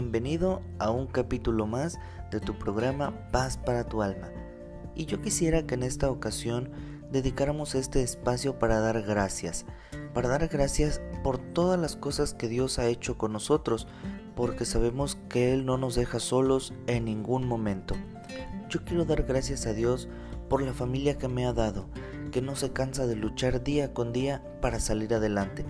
bienvenido a un capítulo más de tu programa Paz para tu alma. Y yo quisiera que en esta ocasión dedicáramos este espacio para dar gracias, para dar gracias por todas las cosas que Dios ha hecho con nosotros, porque sabemos que Él no nos deja solos en ningún momento. Yo quiero dar gracias a Dios por la familia que me ha dado, que no se cansa de luchar día con día para salir adelante,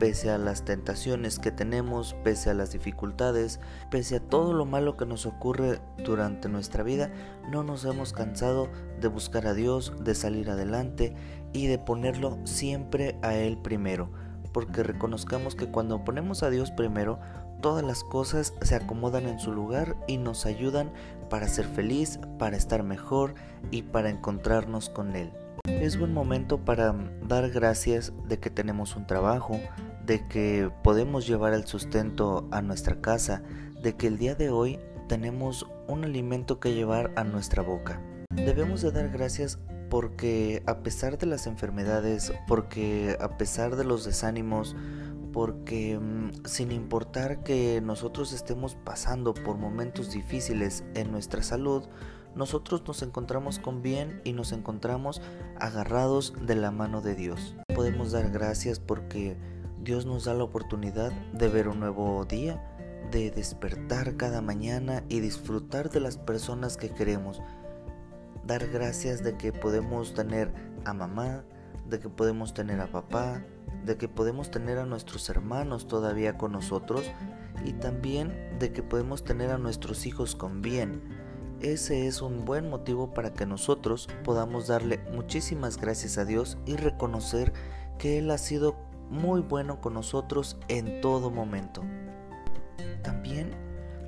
pese a las tentaciones que tenemos, pese a las dificultades, pese a todo lo malo que nos ocurre durante nuestra vida, no nos hemos cansado de buscar a Dios, de salir adelante y de ponerlo siempre a Él primero, porque reconozcamos que cuando ponemos a Dios primero, todas las cosas se acomodan en su lugar y nos ayudan para ser feliz, para estar mejor y para encontrarnos con Él. Es buen momento para dar gracias de que tenemos un trabajo, de que podemos llevar el sustento a nuestra casa, de que el día de hoy tenemos un alimento que llevar a nuestra boca. Debemos de dar gracias porque a pesar de las enfermedades, porque a pesar de los desánimos, porque mm, sin importar que nosotros estemos pasando por momentos difíciles en nuestra salud, nosotros nos encontramos con bien y nos encontramos agarrados de la mano de Dios. Podemos dar gracias porque Dios nos da la oportunidad de ver un nuevo día, de despertar cada mañana y disfrutar de las personas que queremos. Dar gracias de que podemos tener a mamá, de que podemos tener a papá, de que podemos tener a nuestros hermanos todavía con nosotros y también de que podemos tener a nuestros hijos con bien. Ese es un buen motivo para que nosotros podamos darle muchísimas gracias a Dios y reconocer que Él ha sido muy bueno con nosotros en todo momento. También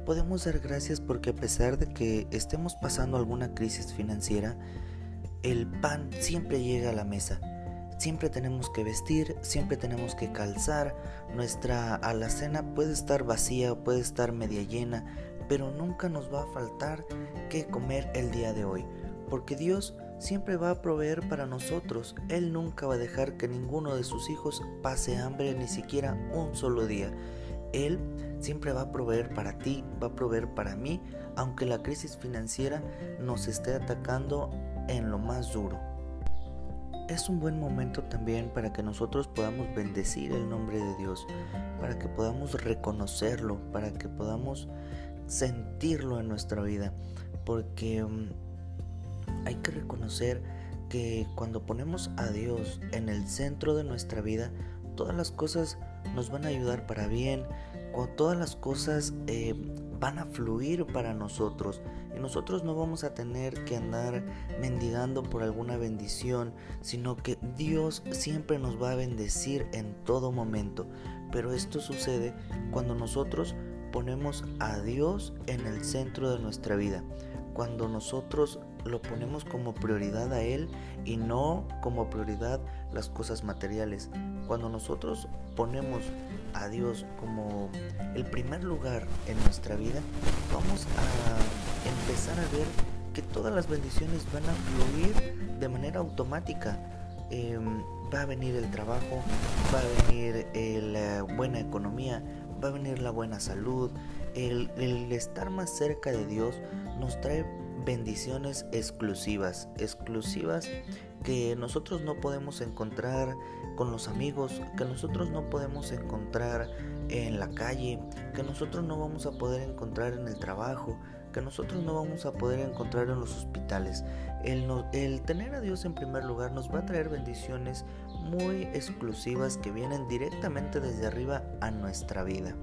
podemos dar gracias porque a pesar de que estemos pasando alguna crisis financiera, el pan siempre llega a la mesa. Siempre tenemos que vestir, siempre tenemos que calzar. Nuestra alacena puede estar vacía o puede estar media llena, pero nunca nos va a faltar que comer el día de hoy, porque Dios siempre va a proveer para nosotros. Él nunca va a dejar que ninguno de sus hijos pase hambre ni siquiera un solo día. Él siempre va a proveer para ti, va a proveer para mí, aunque la crisis financiera nos esté atacando en lo más duro. Es un buen momento también para que nosotros podamos bendecir el nombre de Dios, para que podamos reconocerlo, para que podamos sentirlo en nuestra vida, porque mm, hay que reconocer que cuando ponemos a Dios en el centro de nuestra vida, todas las cosas nos van a ayudar para bien, todas las cosas eh, van a fluir para nosotros y nosotros no vamos a tener que andar mendigando por alguna bendición, sino que Dios siempre nos va a bendecir en todo momento. Pero esto sucede cuando nosotros ponemos a Dios en el centro de nuestra vida, cuando nosotros lo ponemos como prioridad a Él y no como prioridad las cosas materiales. Cuando nosotros ponemos a Dios como el primer lugar en nuestra vida, vamos a empezar a ver que todas las bendiciones van a fluir de manera automática. Em, va a venir el trabajo, va a venir la buena economía, va a venir la buena salud. El, estar más cerca de Dios nos trae bendiciones exclusivas, exclusivas que nosotros no podemos encontrar con los amigos, que nosotros no podemos encontrar en la calle, que nosotros no vamos a poder encontrar en el trabajo, que nosotros no vamos a poder encontrar en los hospitales. El, el tener a Dios en primer lugar nos va a traer bendiciones muy exclusivas que vienen directamente desde arriba a nuestra vida.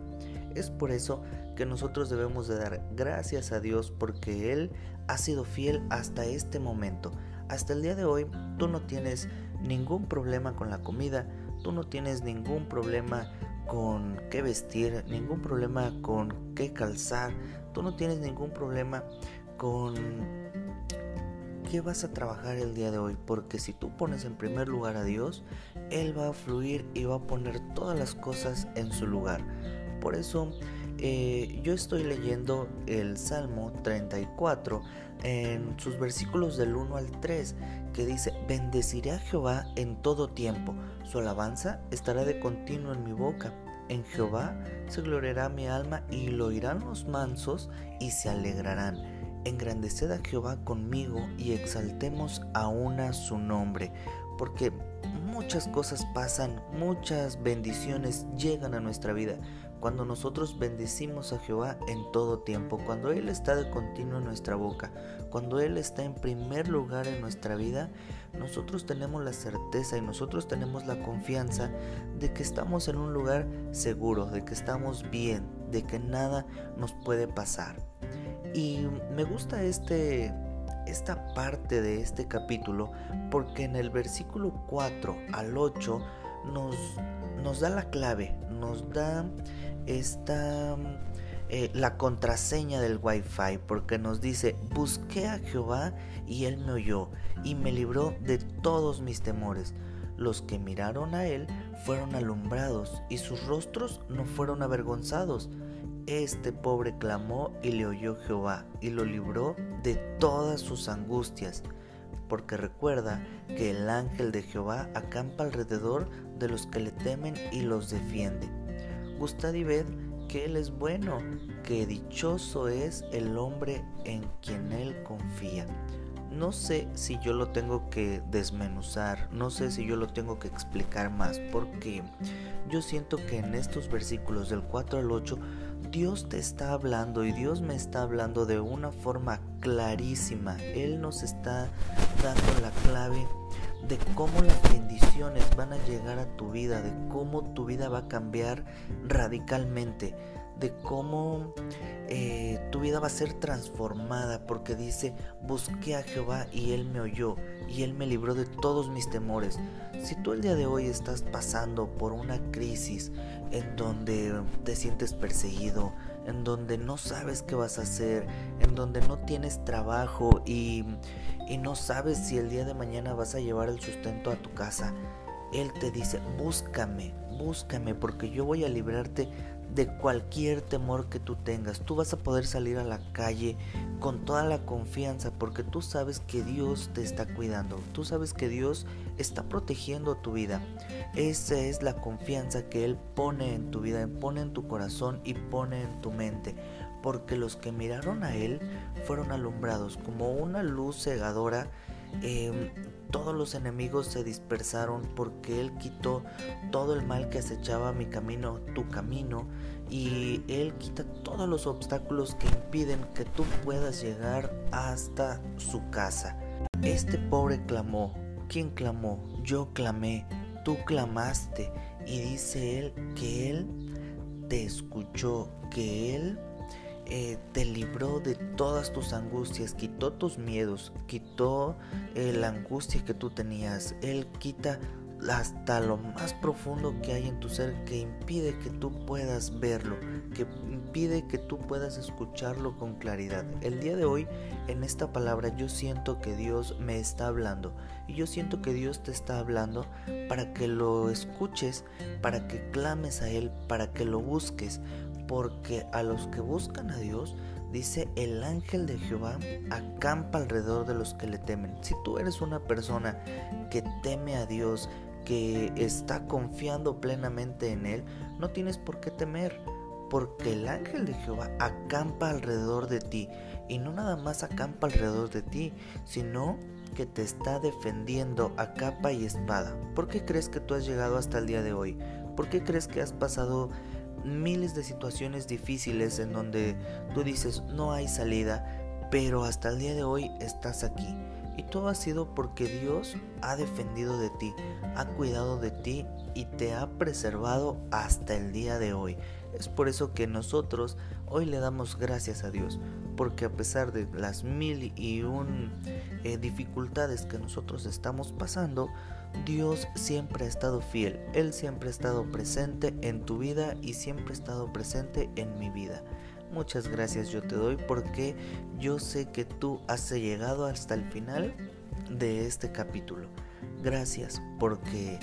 Es por eso que nosotros debemos de dar gracias a Dios porque Él ha sido fiel hasta este momento. Hasta el día de hoy tú no tienes ningún problema con la comida, tú no tienes ningún problema con qué vestir, ningún problema con qué calzar, tú no tienes ningún problema con qué vas a trabajar el día de hoy, porque si tú pones en primer lugar a Dios, Él va a fluir y va a poner todas las cosas en su lugar. Por eso eh, yo estoy leyendo el Salmo 34 en sus versículos del 1 al 3 que dice, bendeciré a Jehová en todo tiempo, su alabanza estará de continuo en mi boca. En Jehová se gloriará mi alma y lo oirán los mansos y se alegrarán. Engrandeced a Jehová conmigo y exaltemos aún a su nombre, porque muchas cosas pasan, muchas bendiciones llegan a nuestra vida, cuando nosotros bendecimos a Jehová en todo tiempo, cuando Él está de continuo en nuestra boca, cuando Él está en primer lugar en nuestra vida, nosotros tenemos la certeza y nosotros tenemos la confianza de que estamos en un lugar seguro, de que estamos bien, de que nada nos puede pasar. Y me gusta este esta parte de este capítulo porque en el versículo 4 al 8 nos, da la clave, nos da esta eh, la contraseña del wifi porque nos dice busqué a Jehová y él me oyó y me libró de todos mis temores. Los que miraron a él fueron alumbrados y sus rostros no fueron avergonzados este pobre clamó y le oyó Jehová y lo libró de todas sus angustias porque recuerda que el ángel de Jehová acampa alrededor de los que le temen y los defiende Gustad y ved que Él es bueno, que dichoso es el hombre en quien Él confía. No sé si yo lo tengo que desmenuzar, no sé si yo lo tengo que explicar más, porque yo siento que en estos versículos del 4 al 8 Dios te está hablando y Dios me está hablando de una forma clarísima. Él nos está dando la clave de cómo las bendiciones van a llegar a tu vida, de cómo tu vida va a cambiar radicalmente, de cómo eh, tu vida va a ser transformada, porque dice, busqué a Jehová y Él me oyó y Él me libró de todos mis temores. Si tú el día de hoy estás pasando por una crisis en donde te sientes perseguido, en donde no sabes qué vas a hacer, en donde no tienes trabajo y, y no sabes si el día de mañana vas a llevar el sustento a tu casa, Él te dice, búscame, búscame porque yo voy a librarte de cualquier temor que tú tengas. Tú vas a poder salir a la calle con toda la confianza porque tú sabes que Dios te está cuidando. Tú sabes que Dios está protegiendo tu vida. Esa es la confianza que Él pone en tu vida, pone en tu corazón y pone en tu mente. Porque los que miraron a Él fueron alumbrados como una luz cegadora. Em, todos los enemigos se dispersaron porque Él quitó todo el mal que acechaba mi camino, tu camino, y Él quita todos los obstáculos que impiden que tú puedas llegar hasta su casa. Este pobre clamó. ¿Quién clamó? Yo clamé. Tú clamaste. Y dice Él que Él te escuchó, que Él eh, te libró de todas tus angustias, quitó tus miedos, quitó eh, la angustia que tú tenías. Él quita hasta lo más profundo que hay en tu ser que impide que tú puedas verlo, que impide que tú puedas escucharlo con claridad. El día de hoy, en esta palabra, yo siento que Dios me está hablando y yo siento que Dios te está hablando para que lo escuches, para que clames a Él, para que lo busques, porque a los que buscan a Dios, dice el ángel de Jehová acampa alrededor de los que le temen. Si tú eres una persona que teme a Dios, que está confiando plenamente en Él, no tienes por qué temer, porque el ángel de Jehová acampa alrededor de ti. Y no nada más acampa alrededor de ti, sino que te está defendiendo a capa y espada. ¿Por qué crees que tú has llegado hasta el día de hoy? ¿Por qué crees que has pasado miles de situaciones difíciles en donde tú dices no hay salida, pero hasta el día de hoy estás aquí. Y todo ha sido porque Dios ha defendido de ti, ha cuidado de ti y te ha preservado hasta el día de hoy. Es por eso que nosotros hoy le damos gracias a Dios, porque a pesar de las mil y un eh, dificultades que nosotros estamos pasando, Dios siempre ha estado fiel, Él siempre ha estado presente en tu vida y siempre ha estado presente en mi vida. Muchas gracias yo te doy porque yo sé que tú has llegado hasta el final de este capítulo. Gracias porque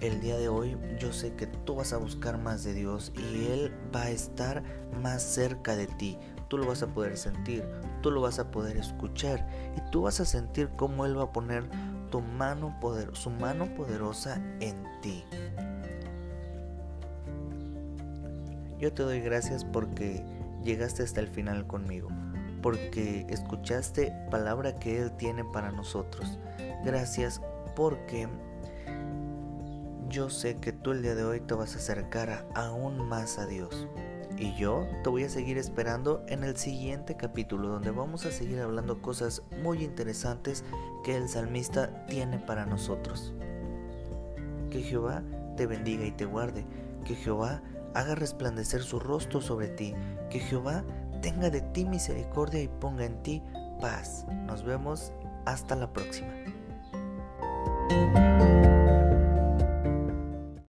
el día de hoy yo sé que tú vas a buscar más de Dios y Él va a estar más cerca de ti. Tú lo vas a poder sentir, tú lo vas a poder escuchar y tú vas a sentir cómo Él va a poner tu mano poder, su mano poderosa en ti. Yo te doy gracias porque llegaste hasta el final conmigo, porque escuchaste palabra que Él tiene para nosotros. Gracias porque yo sé que tú el día de hoy te vas a acercar aún más a Dios. Y yo te voy a seguir esperando en el siguiente capítulo donde vamos a seguir hablando cosas muy interesantes que el salmista tiene para nosotros. Que Jehová te bendiga y te guarde. Que Jehová haga resplandecer su rostro sobre ti. Que Jehová tenga de ti misericordia y ponga en ti paz. Nos vemos hasta la próxima. Música